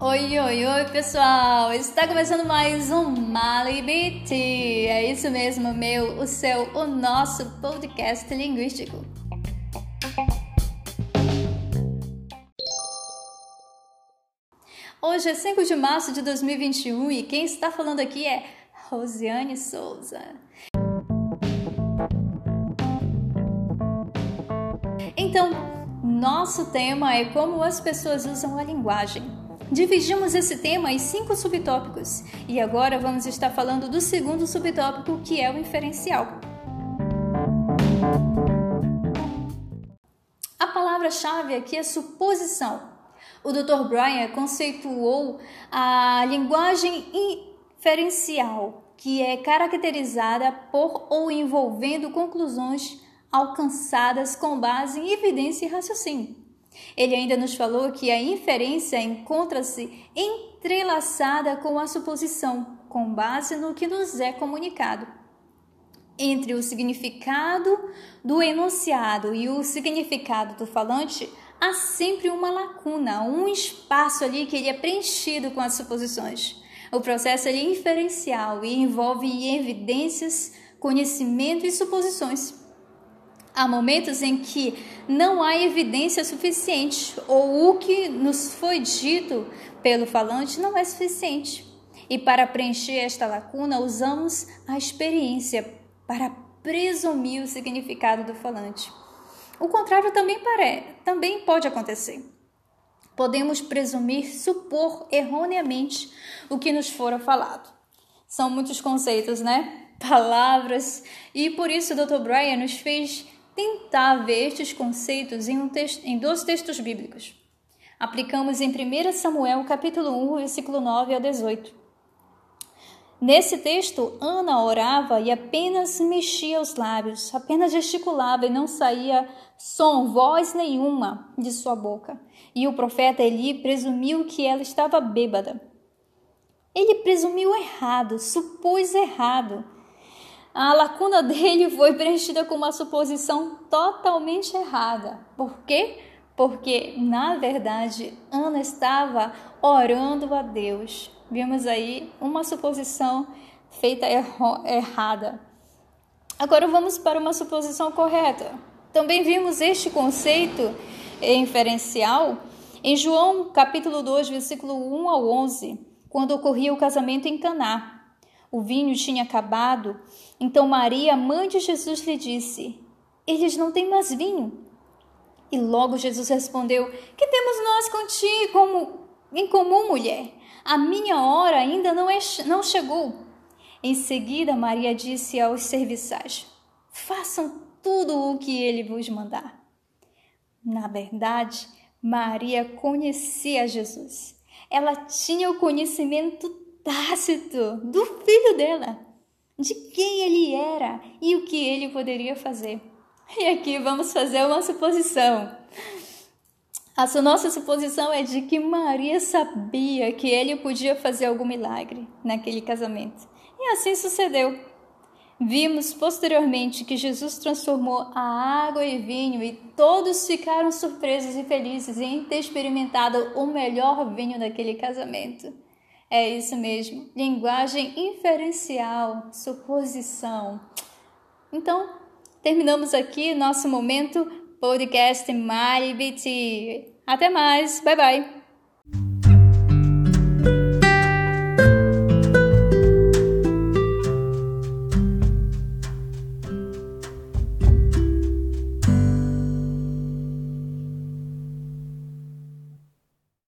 Oi, oi, oi, pessoal! Está começando mais um Malibit. É isso mesmo, meu, o seu, o nosso podcast linguístico. Hoje é 5 de março de 2021 e quem está falando aqui é Rosiane Souza. Então, nosso tema é como as pessoas usam a linguagem. Dividimos esse tema em cinco subtópicos e agora vamos estar falando do segundo subtópico, que é o inferencial. A palavra-chave aqui é suposição. O Dr. Bryan conceituou a linguagem inferencial, que é caracterizada por ou envolvendo conclusões alcançadas com base em evidência e raciocínio. Ele ainda nos falou que a inferência encontra-se entrelaçada com a suposição, com base no que nos é comunicado. Entre o significado do enunciado e o significado do falante, há sempre uma lacuna, um espaço ali que ele é preenchido com as suposições. O processo é inferencial e envolve evidências, conhecimento e suposições. Há momentos em que não há evidência suficiente ou o que nos foi dito pelo falante não é suficiente. E para preencher esta lacuna, usamos a experiência para presumir o significado do falante. O contrário também, pare... também pode acontecer. Podemos presumir, supor erroneamente o que nos fora falado. São muitos conceitos, né? Palavras, e por isso o Dr. Brian nos fez tentar ver estes conceitos em, um texto, em dois textos bíblicos. Aplicamos em 1 Samuel, capítulo 1, versículo 9 ao 18. Nesse texto, Ana orava e apenas mexia os lábios, apenas gesticulava e não saía som, voz nenhuma de sua boca. E o profeta Eli presumiu que ela estava bêbada. Ele presumiu errado, supôs errado a lacuna dele foi preenchida com uma suposição totalmente errada. Por quê? Porque, na verdade, Ana estava orando a Deus. Vimos aí uma suposição feita errada. Agora vamos para uma suposição correta. Também vimos este conceito inferencial em João capítulo 2, versículo 1 ao 11, quando ocorria o casamento em Caná. O vinho tinha acabado, então Maria, mãe de Jesus, lhe disse: Eles não têm mais vinho. E logo Jesus respondeu: Que temos nós contigo como, em comum, mulher? A minha hora ainda não, é, não chegou. Em seguida, Maria disse aos serviçais: Façam tudo o que ele vos mandar. Na verdade, Maria conhecia Jesus. Ela tinha o conhecimento tácito do filho dela, de quem ele era e o que ele poderia fazer. E aqui vamos fazer uma suposição. A nossa suposição é de que Maria sabia que ele podia fazer algum milagre naquele casamento. E assim sucedeu. Vimos posteriormente que Jesus transformou a água em vinho e todos ficaram surpresos e felizes em ter experimentado o melhor vinho daquele casamento. É isso mesmo, linguagem inferencial, suposição. Então, terminamos aqui nosso momento podcast MyBT. Até mais, bye bye!